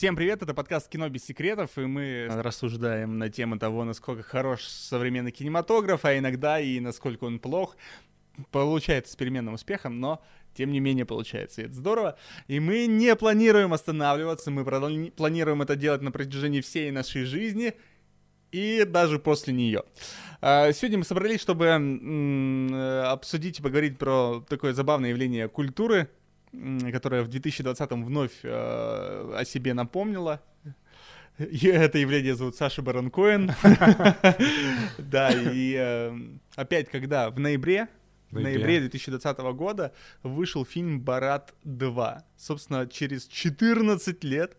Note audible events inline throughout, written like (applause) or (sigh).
Всем привет, это подкаст «Кино без секретов», и мы рассуждаем на тему того, насколько хорош современный кинематограф, а иногда и насколько он плох. Получается с переменным успехом, но тем не менее получается, и это здорово. И мы не планируем останавливаться, мы планируем это делать на протяжении всей нашей жизни и даже после нее. А, сегодня мы собрались, чтобы обсудить и поговорить про такое забавное явление культуры, которая в 2020-м вновь э, о себе напомнила. И это явление зовут Саша Барон Коэн. (laughs) Да, и э, опять, когда в ноябре, в ноябре 2020 года вышел фильм «Барат 2». Собственно, через 14 лет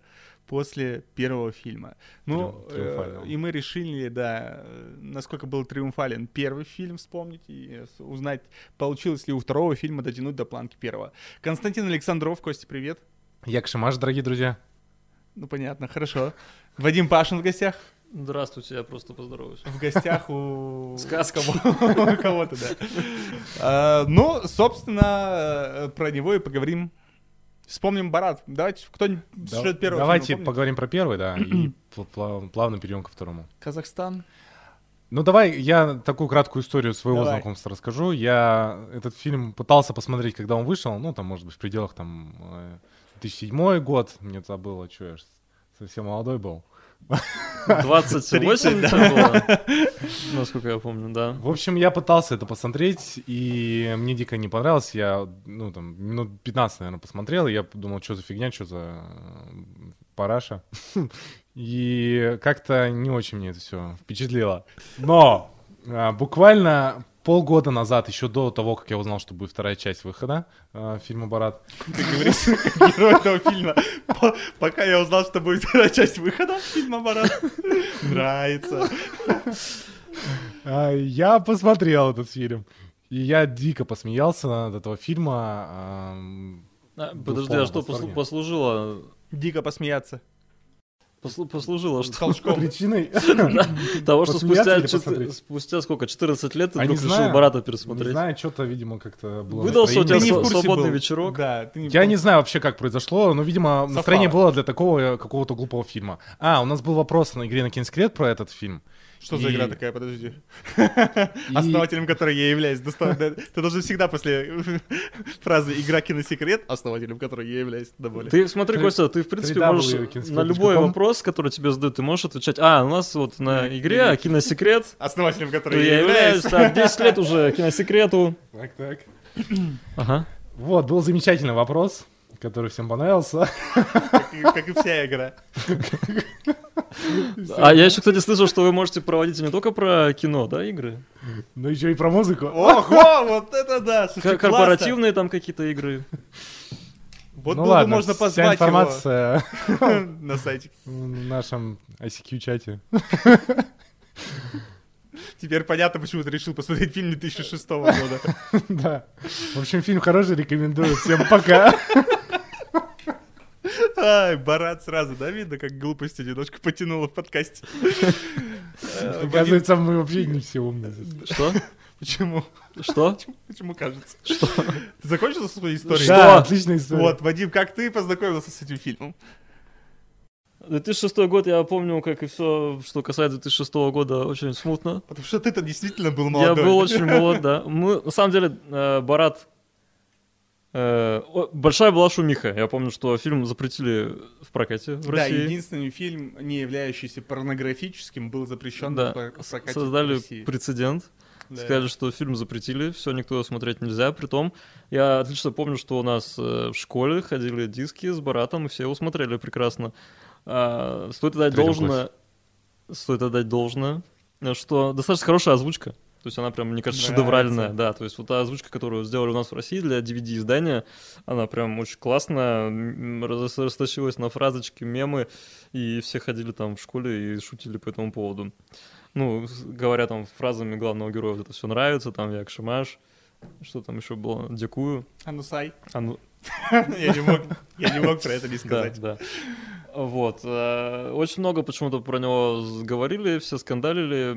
после первого фильма. Ну, э, и мы решили, да, насколько был триумфален первый фильм вспомнить и узнать, получилось ли у второго фильма дотянуть до планки первого. Константин Александров, Костя, привет. Якшимаш, дорогие друзья. Ну, понятно, хорошо. Вадим Пашин в гостях. Здравствуйте, я просто поздороваюсь. В гостях у... Сказка. Кого-то, да. А, ну, собственно, э, про него и поговорим Вспомним Барат. Давайте кто-нибудь да, сюжет первого Давайте фильма, поговорим про первый, да, и (clears throat) плавно перейдем ко второму. Казахстан. Ну давай я такую краткую историю своего давай. знакомства расскажу. Я этот фильм пытался посмотреть, когда он вышел, ну там, может быть, в пределах там 2007 э, год. Мне тогда было, что я совсем молодой был. 28 было, (laughs) насколько я помню, да. В общем, я пытался это посмотреть, и мне дико не понравилось. Я, ну, там, минут 15, наверное, посмотрел, и я подумал, что за фигня, что за параша. (laughs) И как-то не очень мне это все впечатлило. Но а, буквально полгода назад, еще до того, как я узнал, что будет вторая часть выхода э, фильма «Барат». Ты говоришь, (laughs) как герой этого фильма. Пока я узнал, что будет вторая часть выхода фильма «Барат». (laughs) Нравится. А, я посмотрел этот фильм. И я дико посмеялся над этого фильма. А, подожди, а что послужило? Дико посмеяться. Послужило что Толчком. причиной (laughs) (laughs) того, что спустя, спустя сколько, 14 лет ты вдруг решил Барата пересмотреть. Не знаю, что-то, видимо, как-то было Выдался у тебя свободный вечерок. Да, Я не знаю вообще, как произошло, но, видимо, настроение было для такого какого-то глупого фильма. А, у нас был вопрос на игре на Кинскрет про этот фильм. Что и... за игра такая, подожди? (laughs) И... Основателем которой я являюсь. (laughs) Ты должен всегда после (laughs) фразы «игра киносекрет», основателем которой я являюсь, доволен. Ты смотри, Костя, ты в принципе можешь на любой вопрос, который тебе задают, ты можешь отвечать, а, у нас вот на игре киносекрет. Основателем которой я являюсь. Так, 10 лет уже киносекрету. Так, так. Ага. Вот, был замечательный вопрос который всем понравился. Как и, как и вся игра. (laughs) А я еще, кстати, слышал, что вы можете проводить не только про кино, да, игры? Но еще и про музыку. Ого, вот это да! Корпоративные там какие-то игры. Вот ну было ладно, можно позвать вся информация его (laughs) на сайте. (laughs) В нашем ICQ-чате. Теперь понятно, почему ты решил посмотреть фильм 2006 года. Да. В общем, фильм хороший, рекомендую. Всем пока. Ай, Барат сразу, да, видно, как глупость немножко потянула в подкасте. Оказывается, мы вообще не все умные. Что? Почему? Что? Почему, кажется? Что? Ты закончил со своей историей? Да, отличная история. Вот, Вадим, как ты познакомился с этим фильмом? 2006 год, я помню, как и все, что касается 2006 года, очень смутно. Потому что ты-то действительно был молодой. Я был очень молод, да. Мы, на самом деле, э, Барат Э, большая была шумиха. Я помню, что фильм запретили в прокате в России. Да, единственный фильм, не являющийся порнографическим, был запрещен да. в прокате Создали в России. прецедент. Да. Сказали, что фильм запретили, все, никто его смотреть нельзя. Притом, я отлично помню, что у нас э, в школе ходили диски с Баратом, и все его смотрели прекрасно. А, стоит отдать должное, стоит отдать должное, что достаточно хорошая озвучка. То есть она прям, мне кажется, Нравится. шедевральная, да. То есть вот та озвучка, которую сделали у нас в России для DVD-издания, она прям очень классная, растащилась на фразочки, мемы, и все ходили там в школе и шутили по этому поводу. Ну, говоря там фразами главного героя, вот это все нравится, там я Шимаш, что там еще было, Дякую. Анусай. Ану... (laughs) я, не мог, я не мог про это не сказать. Да, да. Вот. Э, очень много почему-то про него говорили, все скандалили.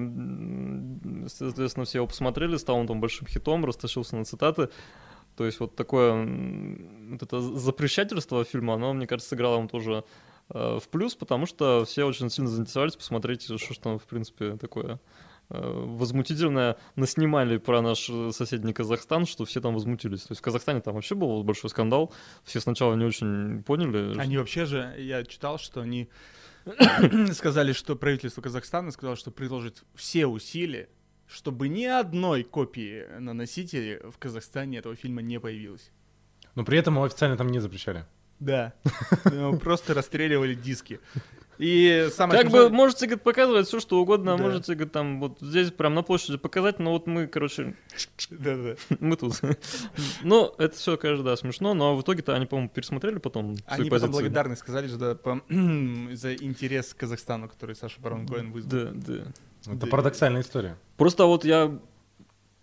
Соответственно, все его посмотрели, стал он там большим хитом, растащился на цитаты. То есть вот такое вот это запрещательство фильма, оно, мне кажется, сыграло ему тоже э, в плюс, потому что все очень сильно заинтересовались посмотреть, что ж там, в принципе, такое э, возмутительное наснимали про наш э, соседний Казахстан, что все там возмутились. То есть в Казахстане там вообще был большой скандал. Все сначала не очень поняли. Они вообще же, я читал, что они (coughs) сказали, что правительство Казахстана сказало, что приложит все усилия, чтобы ни одной копии на носителе в Казахстане этого фильма не появилось. Но при этом его официально там не запрещали. Да. (laughs) Просто расстреливали диски. И самое Как смешное- бы можете говорит, показывать все, что угодно, а Да. можете говорит, там вот здесь прям на площади показать, но вот мы, короче, Да-да. (laughs) мы тут. Ну, это все, конечно, да, смешно, но в итоге-то они, по-моему, пересмотрели потом Они потом благодарны сказали что да, (clears throat) за интерес к Казахстану, который Саша Барон Коэн вызвал. Да, да. Это парадоксальная история. Просто вот я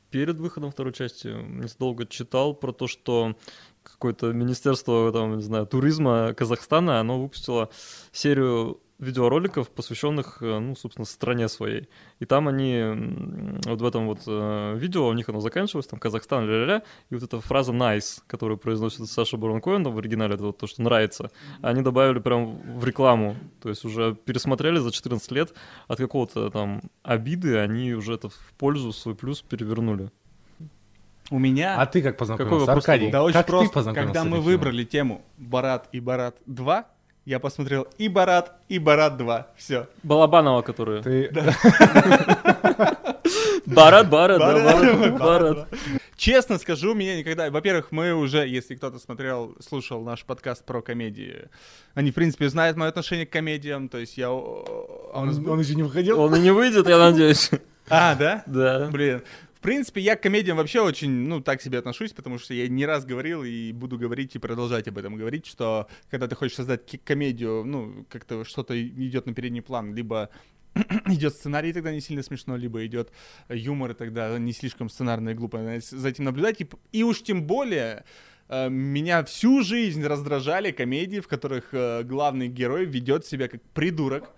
перед выходом второй части недолго читал про то, что какое-то министерство, там, не знаю, туризма Казахстана, оно выпустило серию видеороликов, посвященных, э, ну, собственно, стране своей. И там они, вот в этом вот э, видео, у них оно заканчивалось, там, Казахстан, ля-ля-ля, и вот эта фраза «nice», которую произносит Саша Барон Коэн, там, в оригинале, это вот то, что нравится, они добавили прям в рекламу, то есть уже пересмотрели за 14 лет, от какого-то там обиды они уже это в пользу, в свой плюс перевернули. У меня... А ты как познакомился, вопрос Аркадий? Да очень как просто. ты познакомился Когда мы выбрали тему Барат и Барат 2, я посмотрел и Барат, и Барат 2. Все. Балабанова, которая... Ты... (laughs) (laughs) Барат, Барат, да, Барат, Барат. Честно скажу, меня никогда... Во-первых, мы уже, если кто-то смотрел, слушал наш подкаст про комедии, они, в принципе, знают мое отношение к комедиям, то есть я... Он, он еще не выходил? Он и не выйдет, я надеюсь. А, да? Да. Блин. В принципе, я к комедиям вообще очень, ну, так себе отношусь, потому что я не раз говорил и буду говорить и продолжать об этом говорить, что когда ты хочешь создать комедию, ну, как-то что-то идет на передний план, либо (clears throat) идет сценарий, тогда не сильно смешно, либо идет юмор, и тогда не слишком сценарно и глупо за этим наблюдать. И, и уж тем более э, меня всю жизнь раздражали комедии, в которых э, главный герой ведет себя как придурок.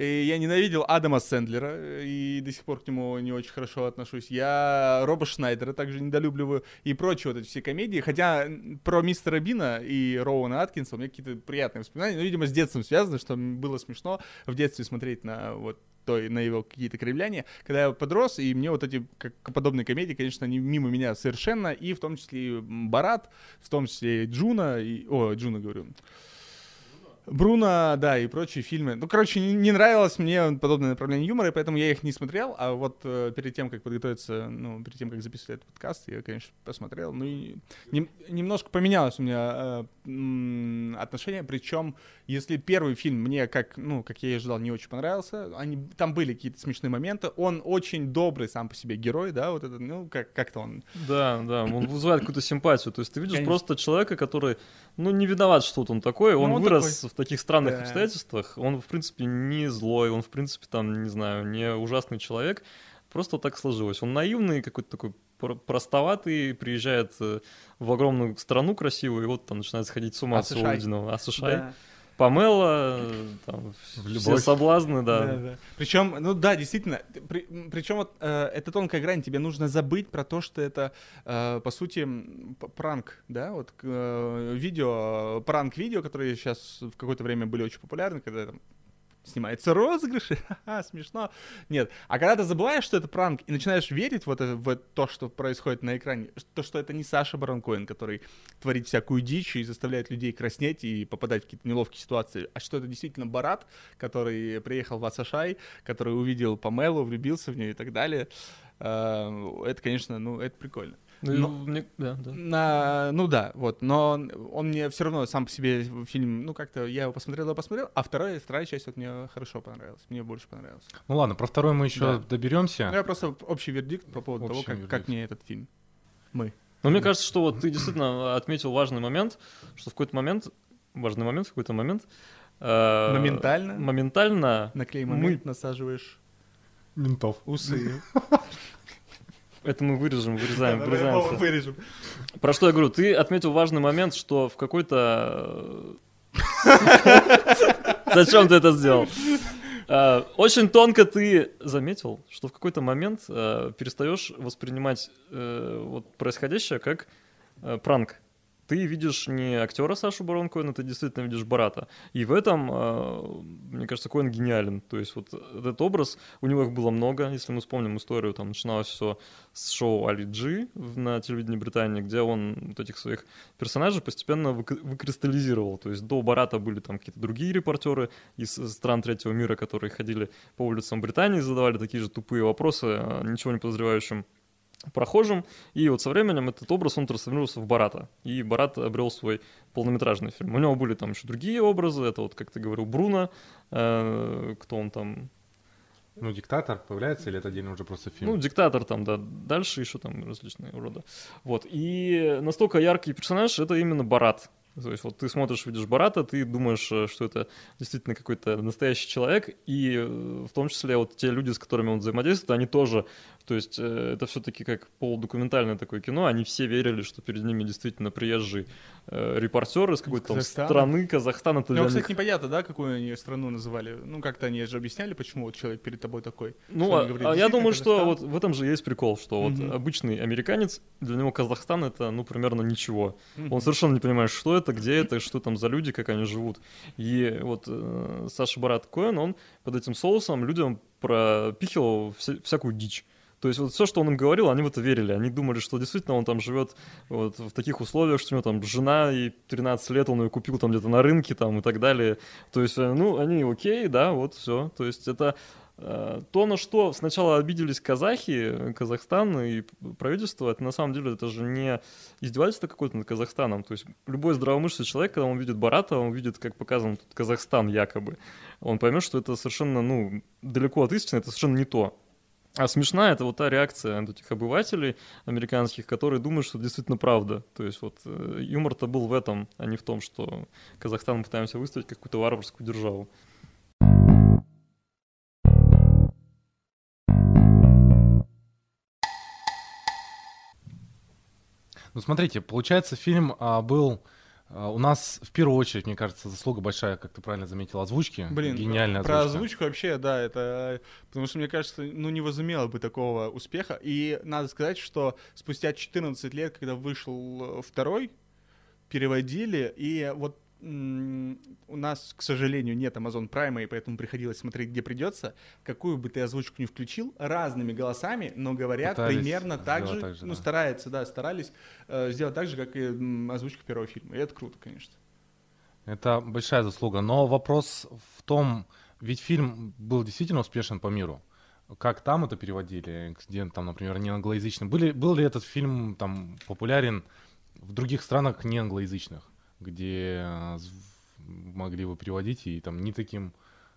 И я ненавидел Адама Сэндлера, э, и до сих пор к нему не очень хорошо отношусь. Я Роба Шнайдера также недолюбливаю, и прочие вот эти все комедии. Хотя про Мистера Бина и Роуэна Аткинса у меня какие-то приятные воспоминания, но, видимо, с детством связано, что было смешно в детстве смотреть на вот той, на его какие-то кривляния. Когда я подрос, и мне вот эти как, подобные комедии, конечно, они мимо меня совершенно, и в том числе и Барат, в том числе и Джуна, и, о, Джуна говорю, Бруно, да, и прочие фильмы. Ну, короче, не, не нравилось мне подобное направление юмора, и поэтому я их не смотрел. А вот э, перед тем, как подготовиться, ну, перед тем, как записывать этот подкаст, я, конечно, посмотрел. Ну, и нем- немножко поменялось у меня э, отношение. Причем, если первый фильм мне, как, ну, как я и ожидал, не очень понравился, они, там были какие-то смешные моменты. Он очень добрый сам по себе герой, да, вот этот, ну, как, как-то он Да, да, он вызывает какую-то симпатию. То есть ты видишь Конечно. просто человека, который, ну, не виноват, что вот он такой. Он, Ну, он вырос в таких странных Да. обстоятельствах. Он, в принципе, не злой, он, в принципе, там, не знаю, не ужасный человек. Просто так сложилось. Он наивный, какой-то такой пр- простоватый, приезжает э, в огромную страну красивую, и вот там начинает сходить с ума А с США. увиденного. А США, Да. Памела, э, там, В все соблазны, да. Причем, ну да, действительно, причем вот э, это тонкая грань, тебе нужно забыть про то, что это, э, по сути, пранк, да, вот э, видео, пранк-видео, которые сейчас в какое-то время были очень популярны, когда там снимается розыгрыши, (laughs) смешно. Нет, а когда ты забываешь, что это пранк, и начинаешь верить в, это, в то, что происходит на экране, то, что это не Саша Барон Коэн, который творит всякую дичь и заставляет людей краснеть и попадать в какие-то неловкие ситуации, а что это действительно Барат, который приехал в Асашай, который увидел Памелу, влюбился в нее и так далее. Э, Это, конечно, ну, это прикольно. Ну, Но- мне- да, да. На, ну да, вот, но он мне все равно сам по себе фильм, ну как-то я его посмотрел, я посмотрел, а вторая, вторая часть вот мне хорошо понравилась, мне больше понравилась. Ну ладно, про второй мы еще Да. доберемся. Ну, я просто общий вердикт по поводу Общий того, как, вердикт. как мне этот фильм. Мы. Но мне кажется, что вот ты действительно отметил важный момент, что в какой-то момент, важный момент, в какой-то момент... э, Моментально? Моментально На клей Мы- момент насаживаешь Ментов. усы. (laughs) это мы вырежем, вырезаем, Давай вырезаем. вырежем. Про что я говорю? Ты отметил важный момент, что в какой-то... э, (laughs) Зачем ты это сделал? Э, Очень тонко ты заметил, что в какой-то момент э, перестаешь воспринимать вот происходящее как пранк. Ты видишь не актера Сашу Барон Коэна, ты действительно видишь Барата. И в этом, э, мне кажется, Коэн гениален. То есть вот этот образ, у него их было много. Если мы вспомним историю, там начиналось все с шоу Али Джи на телевидении Британии, где он вот этих своих персонажей постепенно выкристаллизировал. То есть до Барата были там какие-то другие репортеры из стран третьего мира, которые ходили по улицам Британии, задавали такие же тупые вопросы, э, ничего не подозревающим прохожим, и вот со временем этот образ, он трансформировался в Барата, и Барат обрел свой полнометражный фильм. У него были там еще другие образы, это вот, как ты говорил, Бруно, э, кто он там... Ну, диктатор появляется или это отдельно уже просто фильм? Ну, диктатор там, да, дальше еще там различные уроды. Вот, и настолько яркий персонаж, это именно Барат, то есть вот ты смотришь, видишь Барата, ты думаешь, э, что это действительно какой-то настоящий человек, и э, в том числе вот те люди, с которыми он взаимодействует, они тоже, то есть э, это все-таки как полудокументальное такое кино, они все верили, что перед ними действительно приезжий репортер из какой-то там страны, Казахстана. Ну, кстати, них... непонятно, да, какую они страну называли. Ну, как-то они же объясняли, почему вот человек перед тобой такой. Ну, а, говорит, а я думаю, Казахстан? что вот в этом же есть прикол, что угу. вот обычный американец, для него Казахстан это, ну, примерно ничего. Угу. Он совершенно не понимает, что это, где это, что там за люди, как они живут. И вот э, Саша Барат Коэн, он под этим соусом людям пропихивал вся, всякую дичь. То есть вот все, что он им говорил, они в это верили. Они думали, что действительно он там живет вот в таких условиях, что у него там жена и 13 лет он ее купил там где-то на рынке там и так далее. То есть, э, ну, они окей, да, вот все. То есть это то, на что сначала обиделись казахи, Казахстан и правительство, это на самом деле это же не издевательство какое-то над Казахстаном. То есть любой здравомыслящий человек, когда он видит Барата, он видит, как показан тут Казахстан якобы, он поймет, что это совершенно, ну, далеко от истины, это совершенно не то. А смешная это вот та реакция этих обывателей американских, которые думают, что это действительно правда. То есть вот э, юмор-то был в этом, а не в том, что Казахстан мы пытаемся выставить как какую-то варварскую державу. Ну, смотрите, получается, фильм а, был... А, у нас в первую очередь, мне кажется, заслуга большая, как ты правильно заметил, озвучки. Блин, гениальная озвучка. Про озвучку вообще, да, это... Потому что, мне кажется, ну, не возымело бы такого успеха. И надо сказать, что спустя 14 лет, когда вышел второй, переводили, и вот у нас, к сожалению, нет Amazon Prime, и поэтому приходилось смотреть, где придется. Какую бы ты озвучку ни включил, разными голосами, но говорят Пытались примерно так же, так же, ну, да. стараются, да, старались э, сделать так же, как и озвучка первого фильма. И это круто, конечно. Это большая заслуга. Но вопрос в том, ведь фильм был действительно успешен по миру. Как там это переводили, где там, например, не англоязычный? Были, был ли этот фильм там популярен в других странах не англоязычных? Где э, могли бы переводить и там не таким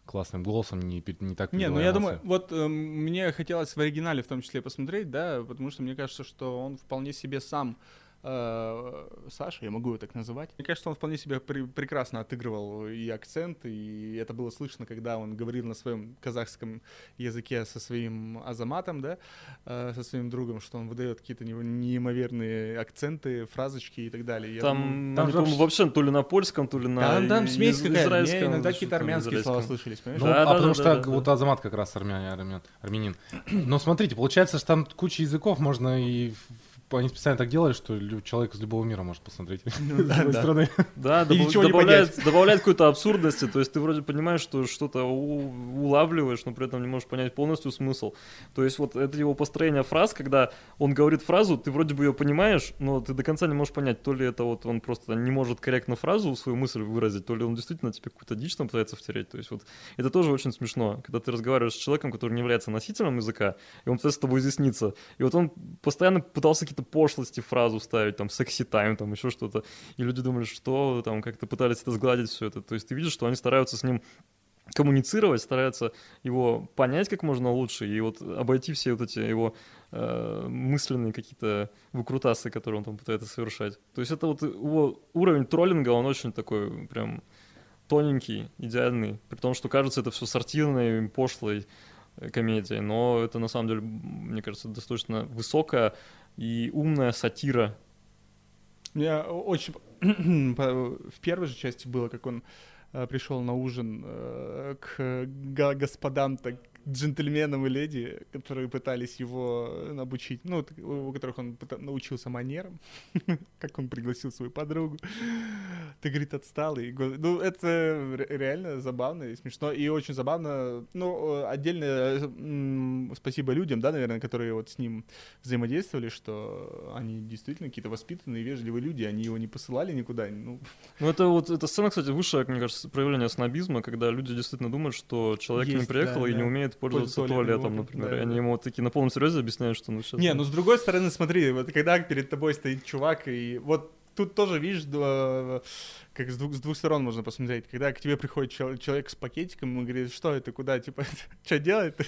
классным голосом, не, не так Не, ну я думаю, вот э, мне хотелось в оригинале в том числе посмотреть, да, потому что мне кажется, что он вполне себе сам Саша, я могу его так называть. Мне кажется, он вполне себя при, прекрасно отыгрывал и акцент, и это было слышно, когда он говорил на своем казахском языке со своим Азаматом, да, э, со своим другом, что он выдает какие-то неимоверные акценты, фразочки и так далее. там, там, там же... вообще то ли на польском, то ли на Там, там смесь какая-то, иногда какие-то армянские слова слышались, понимаешь? Ну, да, а да, потому да, что да, да, вот Азамат как раз армян, армян, армянин. Но смотрите, получается, что там куча языков, можно и они специально так делали, что человек из любого мира может посмотреть (laughs) ну, да, да. страны. Да, добавляет, добавляет какой-то абсурдности, то есть ты вроде понимаешь, что что-то улавливаешь, но при этом не можешь понять полностью смысл. То есть вот это его построение фраз, когда он говорит фразу, ты вроде бы ее понимаешь, но ты до конца не можешь понять, то ли это вот он просто не может корректно фразу, свою мысль выразить, то ли он действительно тебе какую-то дичь там пытается втереть. То есть вот это тоже очень смешно, когда ты разговариваешь с человеком, который не является носителем языка, и он пытается с тобой изъясниться. И вот он постоянно пытался какие-то пошлости фразу ставить, там, секси тайм, там, еще что-то. И люди думали, что там как-то пытались это сгладить все это. То есть ты видишь, что они стараются с ним коммуницировать, стараются его понять как можно лучше и вот обойти все вот эти его э, мысленные какие-то выкрутасы, которые он там пытается совершать. То есть это вот его уровень троллинга, он очень такой прям тоненький, идеальный, при том, что кажется это все сортирной, пошлой комедией, но это на самом деле, мне кажется, достаточно высокая и умная сатира. Мне очень... (clears throat) в первой же части было, как он э, пришел на ужин э, к господам, так джентльменам и леди, которые пытались его э, обучить, ну, у которых он научился манерам, (laughs) как он пригласил свою подругу. Ты, говорит, отсталый. Ну, это реально забавно и смешно, и очень забавно. Ну, э, отдельно спасибо людям, да, наверное, которые вот с ним взаимодействовали, что они действительно какие-то воспитанные, вежливые люди, они его не посылали никуда. Ну, ну это вот, эта сцена, кстати, высшее, мне кажется, проявление снобизма, когда люди действительно думают, что человек Есть, не приехал да, и да. не умеет пользоваться туалетом, туалетом например. Да, и они ему вот такие на полном серьезе объясняют, что ну сейчас... Не, ну с другой стороны, смотри, вот когда перед тобой стоит чувак, и вот тут тоже, видишь, как с двух, с двух сторон можно посмотреть. Когда к тебе приходит чел- человек с пакетиком и говорит, что это, куда, типа, (laughs) что делает?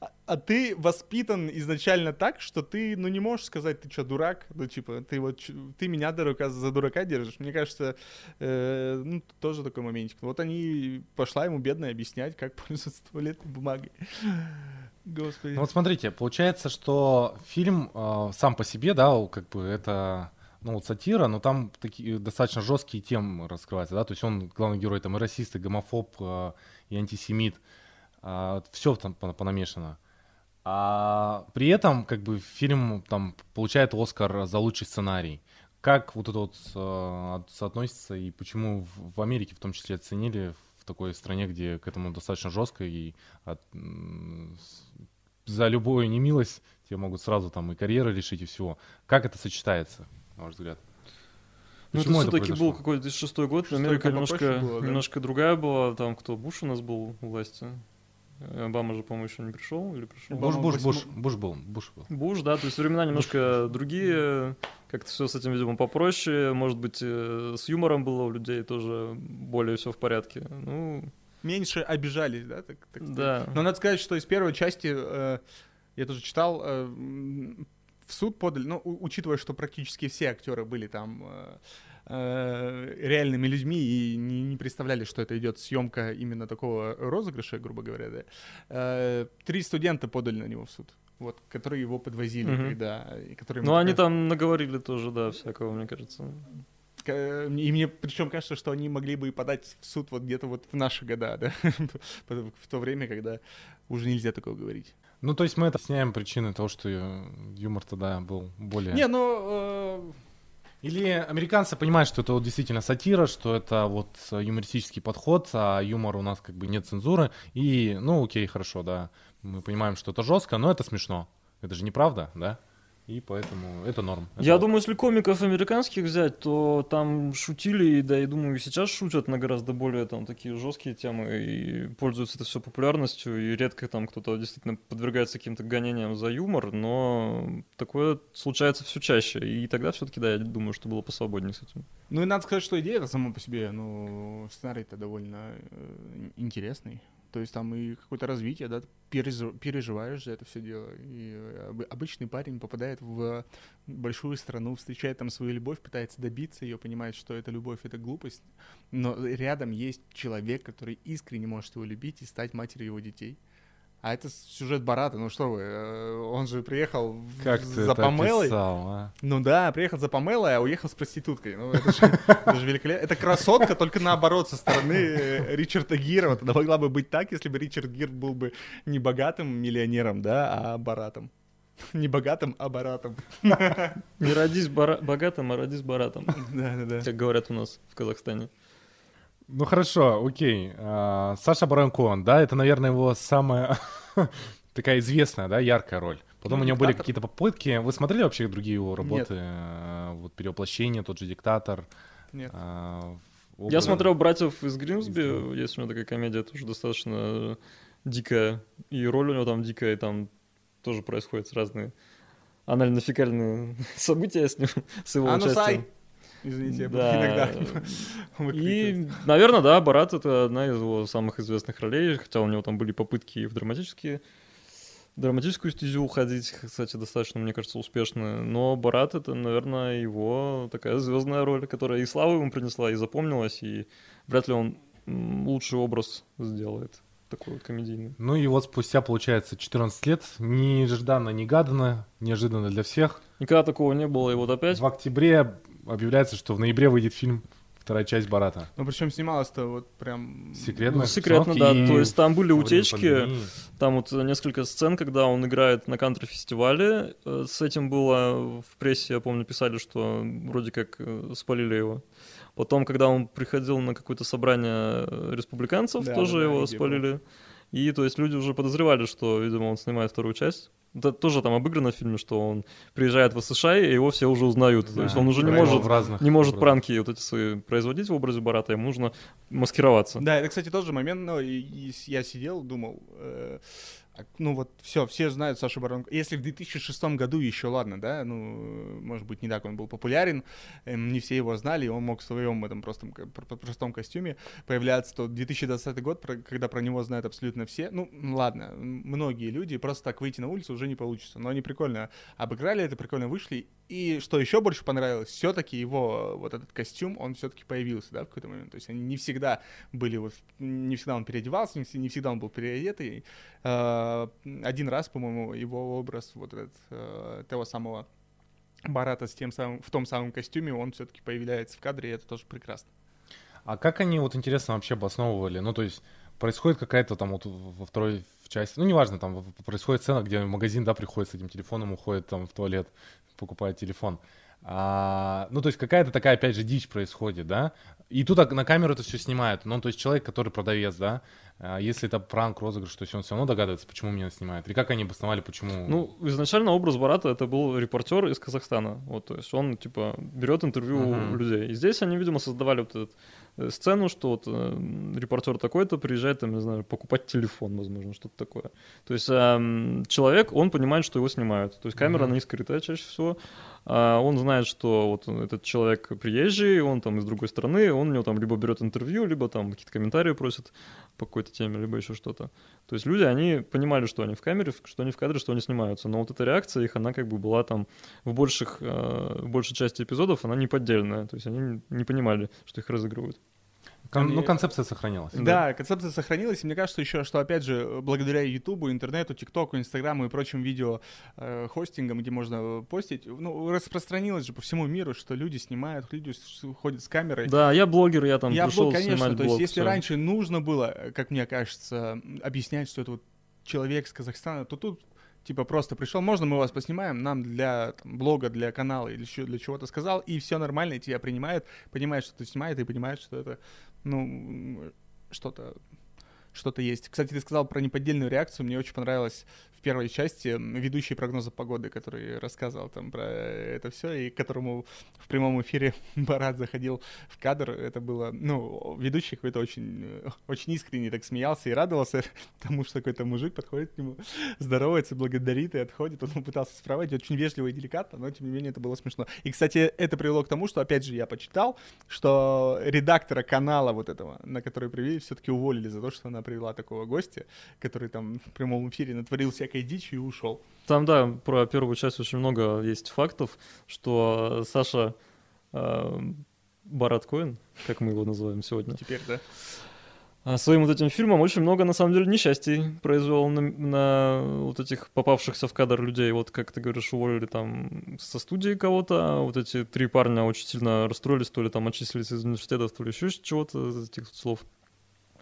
а, а ты воспитан изначально так, что ты, ну, не можешь сказать, ты что, дурак? Ну, типа, ты вот, ты меня дурака, за дурака держишь. Мне кажется, э, ну, тоже такой моментик. Вот они, пошла ему бедная объяснять, как (laughs) пользоваться туалетной бумагой. Господи. Ну вот смотрите, получается, что фильм э, сам по себе, да, как бы это ну, вот сатира, но там такие достаточно жесткие темы раскрываются, да, то есть он, главный герой, там, и расист, и гомофоб, э, и антисемит, э, все там понамешано. А при этом, как бы, фильм там получает Оскар за лучший сценарий. Как вот это вот э, соотносится и почему в, в Америке в том числе оценили в такой стране, где к этому достаточно жестко и от, за любую немилость тебе могут сразу там и карьеры лишить и всего. Как это сочетается? На ваш взгляд? Ну, это все-таки был какой-то шестой год, Шестой Америка немножко, было, да? немножко другая была, там кто, Буш у нас был у власти? Обама же, по-моему, еще не пришел или пришел? Буш, Буш, Буш, Буш был, Буш был. Буш, да, то есть времена немножко другие, как-то все с этим, видимо, попроще, может быть, э, с юмором было у людей тоже более все в порядке, ну... Меньше обижались, да? Так, так да. Но надо сказать, что из первой части, э, я тоже читал, э, в суд подали, ну, учитывая, что практически все актеры были там э, э, реальными людьми и не, не представляли, что это идет съемка именно такого розыгрыша, грубо говоря, да, э, три студента подали на него в суд. Вот, которые его подвозили, угу. когда... И которые ну, они там наговорили тоже, да, всякого, мне кажется. И мне причем кажется, что они могли бы и подать в суд вот где-то вот в наши года, да, (laughs) в то время, когда уже нельзя такого говорить. Ну, то есть мы это сняем причины того, что юмор тогда был более... Не, ну... Э... Или американцы понимают, что это вот действительно сатира, что это вот юмористический подход, а юмор у нас как бы нет цензуры. И, ну, окей, хорошо, да. Мы понимаем, что это жестко, но это смешно. Это же неправда, да? И поэтому это норм. Это Я думаю, если комиков американских взять, то там шутили, да и думаю, сейчас шутят на гораздо более там такие жесткие темы и пользуются это все популярностью, и редко там кто-то действительно подвергается каким-то гонениям за юмор, но такое случается все чаще. И тогда все-таки, да, я думаю, что было посвободнее с этим. Ну и надо сказать, что идея это сама по себе, ну, сценарий-то довольно э, интересный. То есть там и какое-то развитие, да, переживаешь за это все дело. И э, обычный парень попадает в большую страну, встречает там свою любовь, пытается добиться ее, понимает, что эта любовь — это глупость, но рядом есть человек, который искренне может его любить и стать матерью его детей. А это сюжет Барата, ну что вы, э, он же приехал как за Памелой. Описал, а? Ну да, приехал за Памелой, а уехал с проституткой. Ну это же, это же великолепно. Это красотка, только наоборот, со стороны э, Ричарда Гира. Вот она могла бы быть так, если бы Ричард Гир был бы не богатым миллионером, да, а Баратом. Не богатым, а баратом. Не родись богатым, а родись баратом. Да, да, да. Как говорят у нас в Казахстане. Ну хорошо, окей. А, Саша Баранкон, да, это, наверное, его самая (laughs) такая известная, да, яркая роль. Потом ну, у него диктатор. были какие-то попытки. Вы смотрели вообще другие его работы? Нет. А, вот перевоплощение, тот же диктатор. Нет. А, Я смотрел братьев из Гримсби, есть у него такая комедия, тоже достаточно дикая. И роль у него там дикая, и там тоже происходят разные анально-фекальные (laughs) события с ним, с его а ну, участием. Сай. Извините, я да. иногда (laughs) (laughs) И, наверное, да, Барат — это одна из его самых известных ролей, хотя у него там были попытки и в драматические драматическую стезю уходить, кстати, достаточно, мне кажется, успешно. Но Барат — это, наверное, его такая звездная роль, которая и славу ему принесла, и запомнилась, и вряд ли он лучший образ сделает такой вот комедийный. Ну и вот спустя, получается, 14 лет, нежданно, негаданно, неожиданно для всех. Никогда такого не было, и вот опять... В октябре объявляется, что в ноябре выйдет фильм вторая часть Барата. Ну, причем снималось-то вот прям... Секретно. Ну, секретно, да. и То есть там были утечки, там вот несколько сцен, когда он играет на кантри-фестивале. Э, С этим было в прессе, я помню, писали, что вроде как э, спалили его. Потом, когда он приходил на какое-то собрание э, республиканцев, Да, тоже да, его спалили. И то есть люди уже подозревали, что, видимо, он снимает вторую часть. Это тоже там обыграно в фильме, что он приезжает в США, и его все уже узнают. то Да, есть он уже не может, разных не может образах. пранки вот эти свои производить в образе Барата, ему нужно маскироваться. Да, это, кстати, тоже момент, ну, и, и я сидел, думал, э, ну вот все, все знают Сашу Барон. Если в 2006 году еще ладно, да, ну, может быть, не так он был популярен, эм, не все его знали, и он мог в своем этом простом, простом костюме появляться, то 2020 год, про- когда про него знают абсолютно все, ну, ладно, многие люди, просто так выйти на улицу уже не получится, но они прикольно обыграли это, прикольно вышли, и что еще больше понравилось, все-таки его вот этот костюм, он все-таки появился, да, в какой-то момент. То есть они не всегда были вот, не всегда он переодевался, не вс- не всегда он был переодетый. Э, Один раз, по-моему, его образ вот этот э, того самого Барата с тем самым, в том самом костюме, он все-таки появляется в кадре, и это тоже прекрасно. А как они, вот интересно, вообще обосновывали? Ну, то есть происходит какая-то там вот во второй в части, ну, неважно, там происходит сцена, где в магазин, да, приходит с этим телефоном, уходит там в туалет, покупает телефон. А, ну, то есть какая-то такая, опять же, дичь происходит, да? И тут на камеру это все снимают. Ну, то есть человек, который продавец, да? А если это пранк, розыгрыш, то есть он все равно догадывается, почему меня снимают. И как они обосновали, почему... Ну, изначально образ Барата это был репортер из Казахстана. Вот, то есть он, типа, берет интервью у людей. И здесь они, видимо, создавали вот эту э, сцену, что вот э, репортер такой-то приезжает, там, не знаю, покупать телефон, возможно, что-то такое. То есть эм, человек, он понимает, что его снимают. То есть камера, Мгм. она не скрытая чаще всего. А он знает, что вот этот человек приезжий, он там из другой страны, он у него там либо берет интервью, либо там какие-то комментарии просит по какой-то теме, либо еще что-то. То есть люди, они понимали, что они в камере, что они в кадре, что они снимаются. Но вот эта реакция их, она как бы была там в больших, э, в большей части эпизодов, она не поддельная. То есть они не понимали, что их разыгрывают. Кон- ну, они- концепция сохранилась. Да, концепция сохранилась, и мне кажется еще, что, опять же, благодаря Ютубу, интернету, ТикТоку, Инстаграму и прочим видео э, хостингам, где можно э, постить, ну, распространилось же по всему миру, что люди снимают, люди ходят с камерой. Да, я блогер, я там Я пришел был, конечно, снимать то есть блог, если всё. раньше нужно было, э, как мне кажется, объяснять, что это вот человек с Казахстана, то тут типа просто пришел, можно мы вас поснимаем, нам для там, блога, для канала или еще для чего-то сказал, и все нормально, и тебя принимают, понимают, что ты снимает, и понимают, что это, ну, что-то что-то есть. Кстати, ты сказал про неподдельную реакцию. Мне очень понравилось в первой части ведущий прогноза погоды, который рассказывал там про это все, и которому в прямом эфире (laughs) Барат заходил в кадр. Это было, ну, ведущий какой-то очень, э, очень искренне так смеялся и радовался (laughs) тому, что какой-то мужик подходит к нему, (laughs) здоровается, благодарит и отходит. Он пытался справить очень вежливо и деликатно, но тем не менее это было смешно. И, кстати, это привело к тому, что, опять же, я почитал, что редактора канала вот этого, на который привели, все-таки уволили за то, что она привела такого гостя, который там в прямом эфире натворил всякой дичи и ушел. Там, да, про первую часть очень много есть фактов, что Саша э, Барат как мы его называем сегодня, Теперь, да. А своим вот этим фильмом очень много, на самом деле, несчастий произвел на, на вот этих попавшихся в кадр людей. Вот, как ты говоришь, уволили там со студии кого-то, а вот эти три парня очень сильно расстроились, то ли там отчислились из университетов, то ли еще чего-то, из этих слов.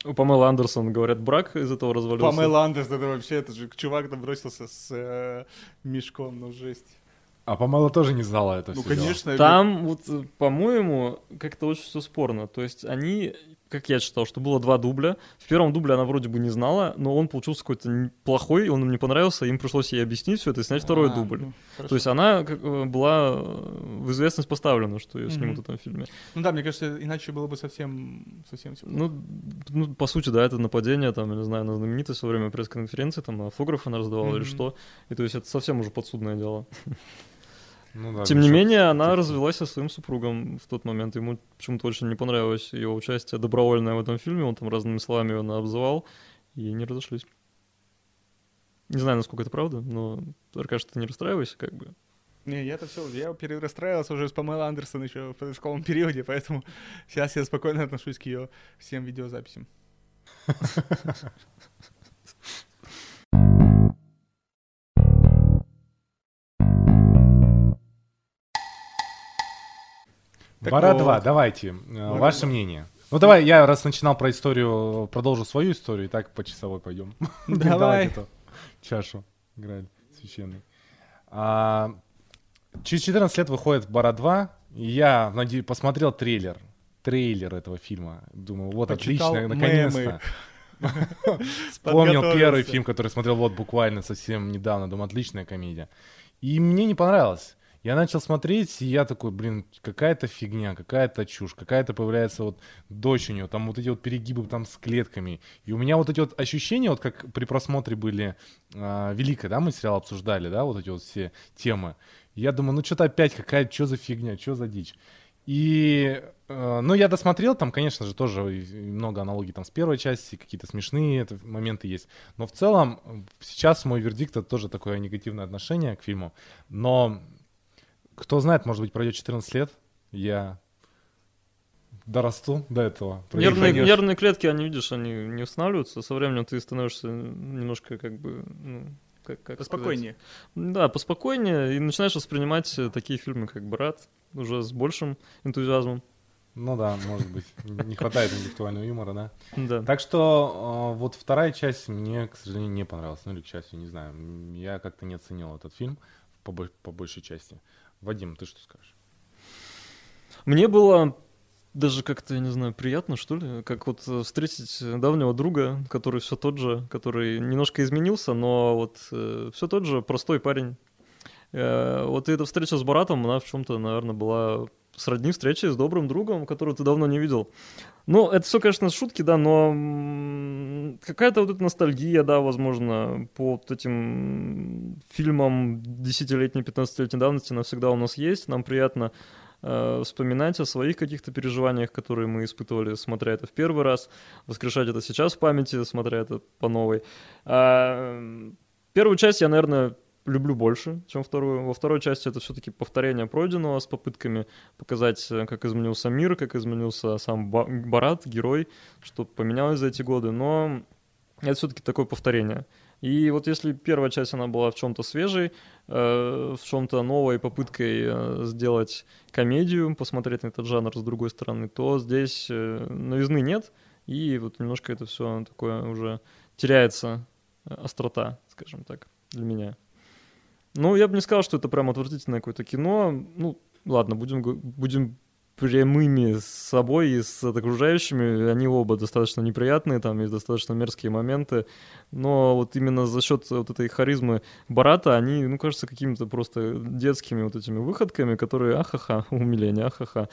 У Памела Андерсон, говорят, брак из этого развалился. Памела Андерс, это вообще, это же чувак там бросился с э, мешком, ну жесть. А Памела тоже не знала это Ну, дело. конечно. Там, вот, по-моему, как-то очень все спорно. То есть они, как я читал, что было два дубля. В первом дубле она вроде бы не знала, но он получился какой-то плохой, он им не понравился, им пришлось ей объяснить все это и снять второй А, дубль. ну, хорошо. То есть она э, была э, в известность поставлена, что ее снимут в этом фильме. Ну да, мне кажется, иначе было бы совсем, совсем. Ну, ну, по сути, да, это нападение, там, я не знаю, на знаменитость во время пресс-конференции, там, автографы она раздавала или Мгм. что. И то есть это совсем уже подсудное дело. (laughs) Ну да, Тем не менее, она развелась со своим супругом в тот момент. Ему почему-то очень не понравилось ее участие добровольное в этом фильме. Он там разными словами ее обзывал, и они разошлись. Не знаю, насколько это правда, но, Аркаш, ты не расстраивайся, как бы. Не, я-то все, я перерастраивался уже с Памелой Андерсон еще в подростковом периоде, поэтому сейчас я спокойно отношусь к ее всем видеозаписям. (laughs) Так Бара вот. 2, давайте, э, ваше мнение. Ну давай, я раз начинал про историю, продолжу свою историю, и так по часовой пойдем. (laughs) Давай. Чашу играли священный. А, через 14 лет выходит Бара 2, и я наде- посмотрел трейлер. Трейлер этого фильма. Думаю, вот Почитал отлично, наконец-то. (laughs) Вспомнил первый фильм, который смотрел вот буквально совсем недавно. Думаю, отличная комедия. И мне не понравилось. Я начал смотреть, и я такой, блин, какая-то фигня, какая-то чушь, какая-то появляется вот дочь у нее, там вот эти вот перегибы там с клетками. И у меня вот эти вот ощущения, вот как при просмотре были а, Великая, да, мы сериал обсуждали, да, вот эти вот все темы. Я думаю, ну что-то опять какая, что за фигня, что за дичь. И, э, ну, я досмотрел, там, конечно же, тоже много аналогий там с первой части, какие-то смешные это, моменты есть. Но в целом, э, сейчас мой вердикт это тоже такое негативное отношение к фильму. Но, кто знает, может быть, пройдет 14 лет, я дорасту до этого. Нервные, нервные клетки, они, видишь, они не устанавливаются. Со временем ты становишься немножко как бы, ну, как, как сказать? Поспокойнее. Да, поспокойнее, и начинаешь воспринимать такие фильмы, как «Брат», уже с большим энтузиазмом. Ну да, может быть. Не хватает интеллектуального юмора, да. Да. Так что э, вот вторая часть мне, к сожалению, не понравилась. Ну или к счастью, не знаю. Я как-то не оценил этот фильм по большей части. Вадим, ты что скажешь? Мне было даже как-то, я не знаю, приятно, что ли, как вот э, встретить давнего друга, который все тот же, который немножко изменился, но вот все тот же простой парень. Э, вот эта встреча с Баратом, она в чем-то, наверное, была сродни встрече с добрым другом, которого ты давно не видел. Ну, это все, конечно, шутки, да, но какая-то вот эта ностальгия, да, возможно, по вот этим фильмам десятилетней, 15-летней давности навсегда у нас есть. Нам приятно э, вспоминать о своих каких-то переживаниях, которые мы испытывали, смотря это в первый раз, воскрешать это сейчас в памяти, смотря это по новой. А, первую часть я, наверное, люблю больше, чем вторую. Во второй части это все-таки повторение пройденного с попытками показать, э, как изменился мир, как изменился сам Ба- Барат, герой, что поменялось за эти годы. Но это все-таки такое повторение. И вот если первая часть, она была в чем-то свежей, э, в чем-то новой попыткой э, сделать комедию, посмотреть на этот жанр с другой стороны, то здесь э, новизны нет, и вот немножко это все такое уже теряется э, острота, скажем так, для меня. Ну, я бы не сказал, что это прям отвратительное какое-то кино. Ну, ладно, будем, будем прямыми с собой и с окружающими. Они оба достаточно неприятные, там есть достаточно мерзкие моменты. Но вот именно за счет вот этой харизмы Барата, они, ну, кажется, какими-то просто детскими вот этими выходками, которые ахаха, умиление, ахаха.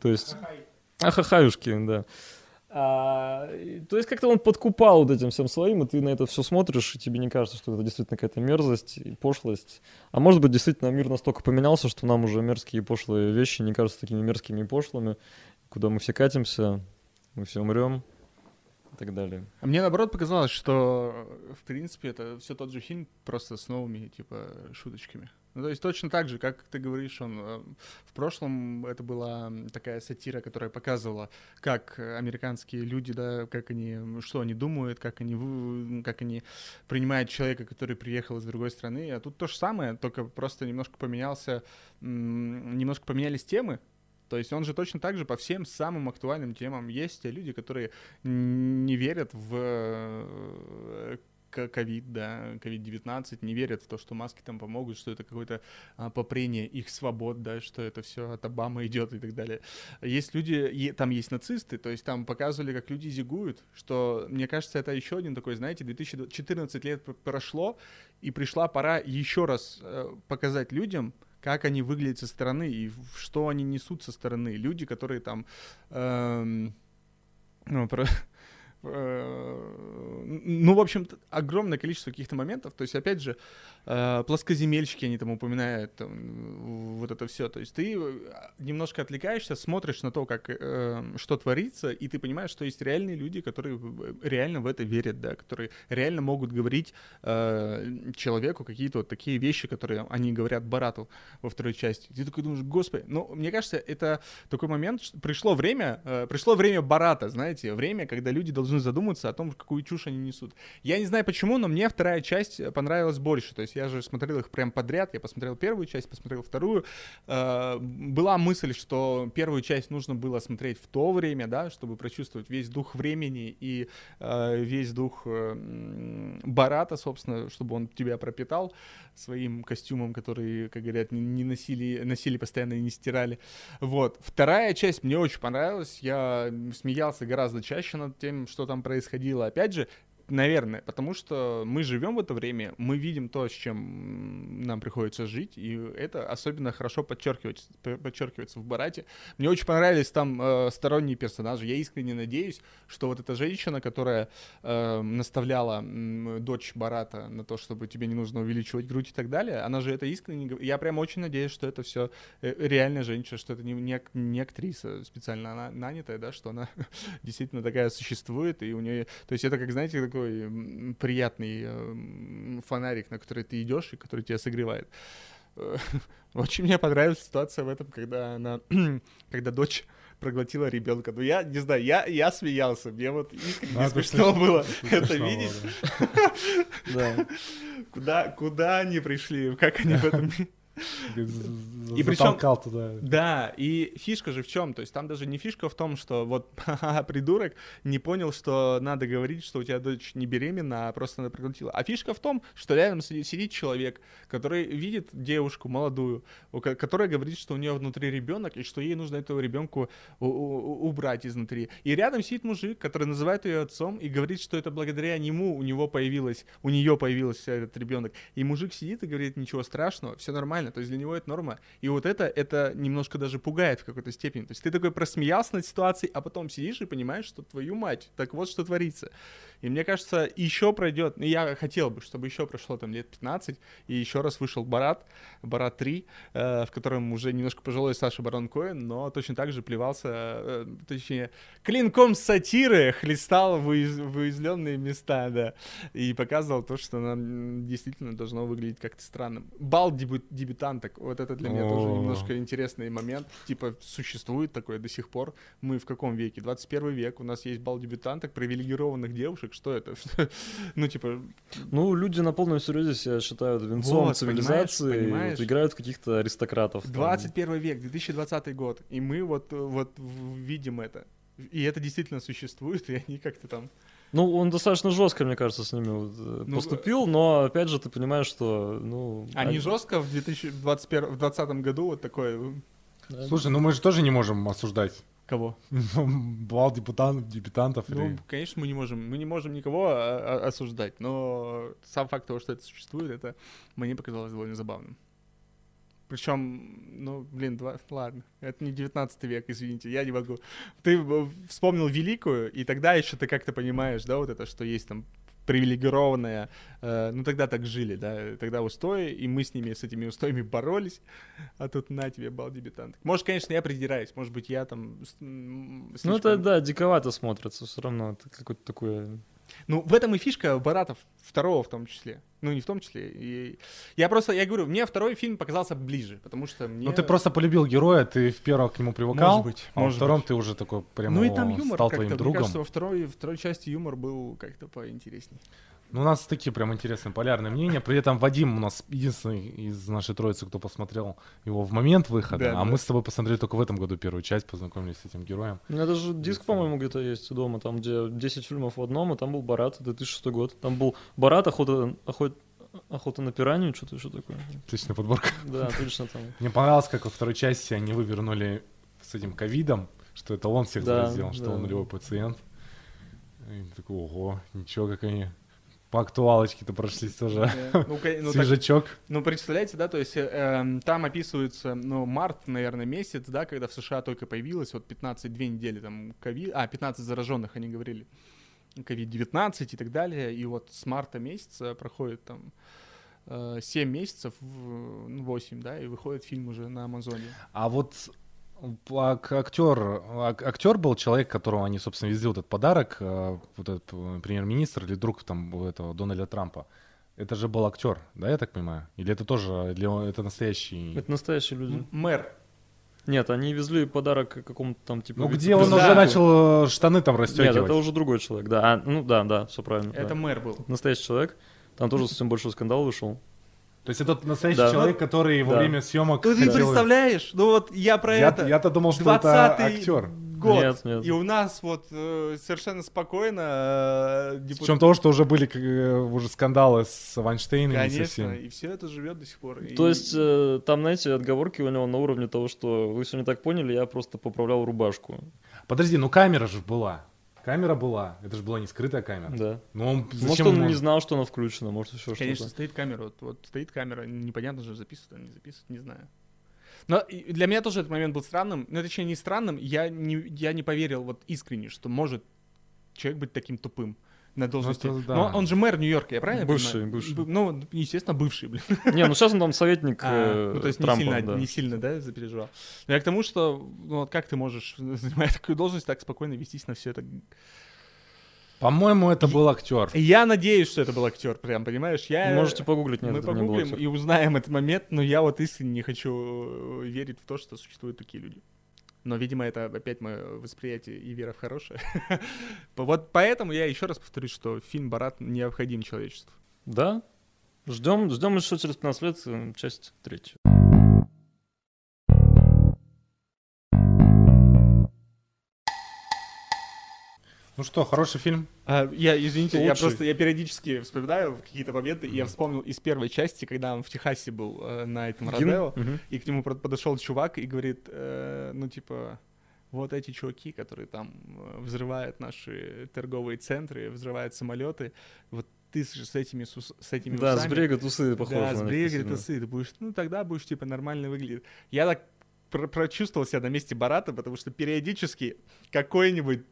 То есть... Ахахаюшки, да. А, то есть как-то он подкупал вот этим всем своим, и ты на это все смотришь, и тебе не кажется, что это действительно какая-то мерзость и пошлость. А может быть, действительно, мир настолько поменялся, что нам уже мерзкие и пошлые вещи не кажутся такими мерзкими и пошлыми, куда мы все катимся, мы все умрем и так далее. А мне наоборот показалось, что в принципе это все тот же фильм, просто с новыми, типа, шуточками. Ну, то есть точно так же, как ты говоришь, он э, в прошлом это была такая сатира, которая показывала, как американские люди, да, как они, что они думают, как они, как они принимают человека, который приехал из другой страны. А тут то же самое, только просто немножко поменялся, немножко поменялись темы. То есть он же точно так же по всем самым актуальным темам. Есть те люди, которые не верят в э, ковид, да, ковид-19, не верят в то, что маски там помогут, что это какое-то а, попрение их свобод, да, что это все от Обамы идет и так далее. Есть люди, там есть нацисты, то есть там показывали, как люди зигуют, что, мне кажется, это еще один такой, знаете, 2014 лет прошло, и пришла пора еще раз э, показать людям, как они выглядят со стороны и что они несут со стороны. Люди, которые там... эм, ну, про- (laughs) ну, в общем, огромное количество каких-то моментов. То есть, опять же, э, плоскоземельщики они там упоминают, там, вот это все. То есть ты э, немножко отвлекаешься, смотришь на то, как, э, что творится, и ты понимаешь, что есть реальные люди, которые реально в это верят, да, которые реально могут говорить э, человеку какие-то вот такие вещи, которые они говорят Барату во второй части. Ты такой думаешь, господи, ну, мне кажется, это такой момент, что пришло время, э, пришло время Барата, знаете, время, когда люди должны задуматься о том, какую чушь они несут. Я не знаю почему, но мне вторая часть понравилась больше. То есть я же смотрел их прям подряд. Я посмотрел первую часть, посмотрел вторую. Э, была мысль, что первую часть нужно было смотреть в то время, да, чтобы прочувствовать весь дух времени и э, весь дух Барата, собственно, чтобы он тебя пропитал своим костюмом, который, как говорят, не носили, носили постоянно и не стирали. Вот. Вторая часть мне очень понравилась. Я смеялся гораздо чаще над тем, что там происходило. Опять же, Наверное, потому что мы живем в это время, мы видим то, с чем нам приходится жить, и это особенно хорошо подчеркивается, подчеркивается в Барате. Мне очень понравились там э, сторонние персонажи. Я искренне надеюсь, что вот эта женщина, которая э, наставляла э, дочь Барата на то, чтобы тебе не нужно увеличивать грудь и так далее, она же это искренне... Я прям очень надеюсь, что это все э, реальная женщина, что это не, не, не актриса специально она нанятая, да, что она (laughs) действительно такая существует, и у нее... То есть это, как, знаете, такой такой приятный э, фонарик, на который ты идешь и который тебя согревает. (laughs) Очень мне понравилась ситуация в этом, когда она, (clears throat) когда дочь проглотила ребенка. Ну, я не знаю, я, я смеялся. Мне вот искренне да, смешно было это видеть. (laughs) Да. Куда, куда они пришли, как они в этом и причем, туда. Да, и фишка же в чем? То есть там даже не фишка в том, что вот (laughs) придурок не понял, что надо говорить, что у тебя дочь не беременна, а просто она проглотила. А фишка в том, что рядом сидит человек, который видит девушку молодую, которая говорит, что у нее внутри ребенок, и что ей нужно этого ребенку убрать изнутри. И рядом сидит мужик, который называет ее отцом и говорит, что это благодаря нему у него появилось, у нее появился этот ребенок. И мужик сидит и говорит, ничего страшного, все нормально нормально, то есть для него это норма. И вот это, это немножко даже пугает в какой-то степени. То есть ты такой просмеялся над ситуацией, а потом сидишь и понимаешь, что твою мать, так вот что творится. И мне кажется, еще пройдет, ну я хотел бы, чтобы еще прошло там лет 15, и еще раз вышел Барат, Барат 3, э, в котором уже немножко пожилой Саша Барон Коэн, но точно так же плевался, э, точнее, клинком сатиры хлестал в, в уязвленные места, да, и показывал то, что нам действительно должно выглядеть как-то странно. Бал дебют, дебютанток, вот это для меня тоже немножко интересный момент, типа существует такое до сих пор. Мы в каком веке? 21 век, у нас есть бал дебютанток, привилегированных девушек, нафиг, что это? (laughs) ну, типа... Ну, люди на полном серьезе себя считают венцом вот, цивилизации, понимаешь, понимаешь? Вот, играют каких-то аристократов. 21 там. век, 2020 год, и мы вот, вот видим это. И это действительно существует, и они как-то там... Ну, он достаточно жестко, мне кажется, с ними вот э, ну, поступил, но опять же ты понимаешь, что, ну... А не жестко в 2021 в 2020 году вот такое... Слушай, ну мы же тоже не можем осуждать Кого? Бал дебютантов, дебютантов. Ну, или... конечно, мы не можем, мы не можем никого а, а, осуждать, но сам факт того, что это существует, это мне показалось довольно забавным. Причем, ну, блин, два... ладно, это не 19 век, извините, я не могу. Ты вспомнил Великую, и тогда еще ты как-то понимаешь, да, вот это, что есть там привилегированная, э, ну тогда так жили, да, тогда устои, и мы с ними, с этими устоями боролись, а тут на тебе бал дебютант. Может, конечно, я придираюсь, может быть, я там... Слишком... Ну это, да, диковато смотрится все равно, это какое-то такое... Ну, в этом и фишка Баратов, второго в том числе. Ну, не в том числе. И я просто, я говорю, мне второй фильм показался ближе, потому что мне... Ну, ты просто полюбил героя, ты в первом к нему привыкал, может быть, а может во втором быть. ты уже такой прям ну, и там юмор стал твоим другом. Мне кажется, во второй, второй части юмор был как-то поинтереснее. Ну, у нас такие прям интересные полярные мнения. При этом Вадим у нас единственный из нашей троицы, кто посмотрел его в момент выхода. Да, а да. мы с тобой посмотрели только в этом году первую часть, познакомились с этим героем. У меня даже диск, по-моему, где-то есть дома, там, где 10 фильмов в одном, и там был Барат, 2006 год. Там был Барат, охота, охота, охота на пиранью, что-то еще такое. Отличная подборка. Да, точно там. Мне понравилось, как во второй части они вывернули с этим ковидом, что это он всех да, заразил, что он нулевой пациент. И такой, ого, ничего, как они по актуалочке-то прошлись тоже. Ну, ну, (laughs) Свежачок. Так, ну, представляете, да, то есть э, эм, там описывается, ну, март, наверное, месяц, да, когда в США только появилось, вот 15, две недели там ковид, а, 15 зараженных они говорили, ковид-19 и так далее, и вот с марта месяца проходит там 7 э, месяцев, 8, ну, да, и выходит фильм уже на Амазоне. А вот актер, актер был человек, которого они, собственно, везли вот этот подарок, э, вот этот э, премьер-министр или друг там этого Дональда Трампа. Это же был актер, да, я так понимаю? Или это тоже, или это настоящий... Это настоящий люди. Мэр. Нет, они везли подарок какому-то там типа... Ну где он Да. уже начал э, штаны там Нет, расстегивать? это уже другой человек, да. А, ну да, да, все правильно. Это да. мэр был. Настоящий человек. Там тоже совсем большой скандал вышел. То есть это настоящий Да. человек, который во Да. время съемок Ну, ты хотел- представляешь? Ну вот я про Я- это. Я-то думал, что это 20-й актер. год. Нет, нет. И у нас вот э, совершенно спокойно э, депут- учетом того, что уже были э, уже скандалы с Вайнштейном и со Конечно, всеми. и все это живет до сих пор. И- То есть э, там, знаете, отговорки у него на уровне того, что вы все не так поняли, я просто поправлял рубашку. Подожди, ну камера же была. Камера была. Это же была не скрытая камера. Да. Ну он Может, зачем он ему- не знал, что она включена, может, еще Конечно, что-то. стоит камера. Вот, вот стоит камера, непонятно же, записывает она, не записывает, не знаю. Но для меня тоже этот момент был странным. Ну, точнее, не странным, я не, я не поверил вот искренне, что может человек быть таким тупым на должности. это да. Но он же мэр Нью-Йорка, я правильно Бывший, понимаю? бывший. Б- Ну, естественно, бывший, блин. Не, ну сейчас он там советник А, э, ну, то есть Трампа, не сильно, да. не сильно, да, запереживал. Но я к тому, что, ну, вот как ты можешь, (laughs) занимая такую должность, так спокойно вестись на все это? По-моему, это был актер. Я надеюсь, что это был актер, прям, понимаешь? Я... Можете погуглить, нет, Мы это не погуглим и узнаем этот момент, но я вот искренне не хочу верить в то, что существуют такие люди. Но, видимо, это опять мое восприятие и вера в хорошее. (laughs) Вот поэтому я еще раз повторюсь, что фильм «Барат» необходим человечеству. Да. Ждем, ждем еще через 15 лет э, часть третью. Ну что, хороший фильм? А, я, извините, я Лучший. просто, я периодически вспоминаю какие-то моменты, и я вспомнил из первой части, когда он в Техасе был э, на этом Родео, Мгм. и к нему под- подошел чувак и говорит, э, ну, типа, вот эти чуваки, которые там э, взрывают наши торговые центры, взрывают самолеты, вот ты с, с этими, с, с этими Да, с усами, брега тусы похожи. да, с брега тусы, ты будешь, ну, тогда будешь, типа, нормально выглядеть. Я так про- прочувствовал себя на месте Барата, потому что периодически какой-нибудь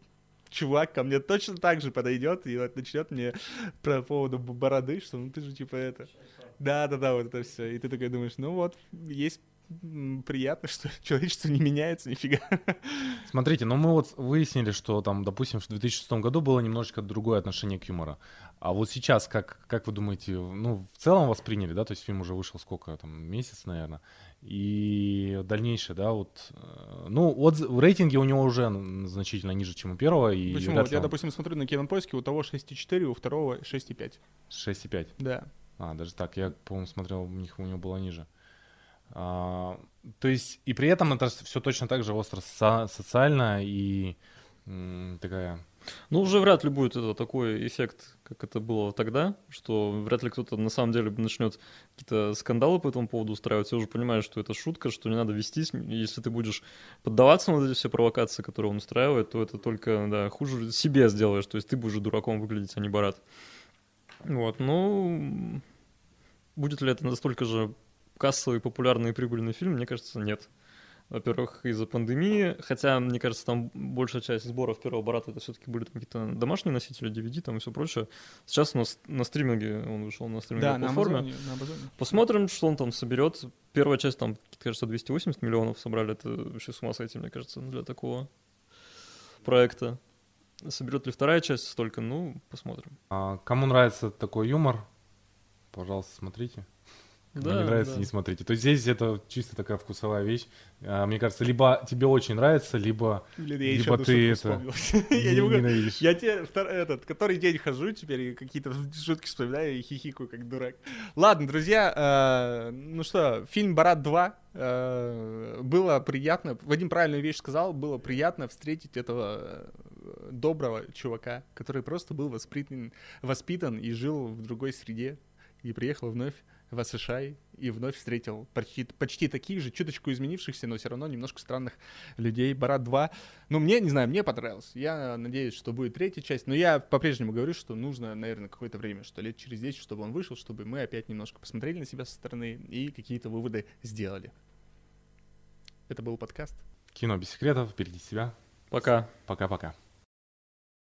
чувак ко мне точно так же подойдет и вот начнет мне про поводу бороды, что ну ты же типа это. Да, да, да, вот это все. И ты такой думаешь, ну вот, есть приятно, что (laughs) человечество не меняется нифига. (laughs) Смотрите, ну мы вот выяснили, что там, допустим, в 2006 году было немножечко другое отношение к юмору. А вот сейчас, как, как вы думаете, ну, в целом восприняли, да, то есть фильм уже вышел сколько, там, месяц, наверное, и дальнейшее, да, вот, э, ну, отзыв- в рейтинге у него уже значительно ниже, чем у первого, и Почему? Вот я, он допустим, смотрю на кинопоиске, у того 6,4, у второго 6,5. 6,5. Да. А, даже так, я, по-моему, смотрел, у них у него было ниже. А, то есть, и при этом это все точно так же остро со- социально и м, такая... Ну, уже вряд ли будет это такой эффект, как это было тогда, что вряд ли кто-то на самом деле начнет какие-то скандалы по этому поводу устраивать. Все уже понимаешь, что это шутка, что не надо вестись. Если ты будешь поддаваться на эти все провокации, которые он устраивает, то это только да, хуже себе сделаешь. То есть ты будешь дураком выглядеть, а не Барат. Вот, ну... Будет ли это настолько же кассовый, популярный и прибыльный фильм? Мне кажется, нет. Во-первых, из-за пандемии, хотя, мне кажется, там большая часть сборов первого Барата это все-таки были там какие-то домашние носители, DVD там и все прочее. Сейчас у нас на стриминге, он вышел на стриминговой Да, на платформе. Амазоне, на Амазоне. Посмотрим, что он там соберет. Первая часть там, кажется, 280 миллионов собрали. Это вообще с ума сойти, мне кажется, для такого проекта. Соберет ли вторая часть столько? Ну, посмотрим. А, кому нравится такой юмор, пожалуйста, смотрите. Кому не нравится, да. не смотрите. То есть здесь это чисто такая вкусовая вещь. А, мне кажется, либо тебе очень нравится, либо Блин, я Либо ты это. (laughs) Я не могу. ненавидишь. Я тебе втор- этот, который день хожу теперь и какие-то (laughs) шутки вспоминаю и хихикаю как дурак. Ладно, друзья, э, ну что, фильм «Барат 2». э, было приятно, Вадим правильную вещь сказал, было приятно встретить этого э, доброго чувака, который просто был воспитан, воспитан и жил в другой среде, и приехал вновь в США и вновь встретил почти, почти таких же, чуточку изменившихся, но все равно немножко странных людей. Барат 2. Ну, мне, не знаю, мне понравилось. Я надеюсь, что будет третья часть. Но я по-прежнему говорю, что нужно, наверное, какое-то время, что лет через 10, чтобы он вышел, чтобы мы опять немножко посмотрели на себя со стороны и какие-то выводы сделали. Это был подкаст. кино без секретов, впереди себя. Пока. Пока-пока.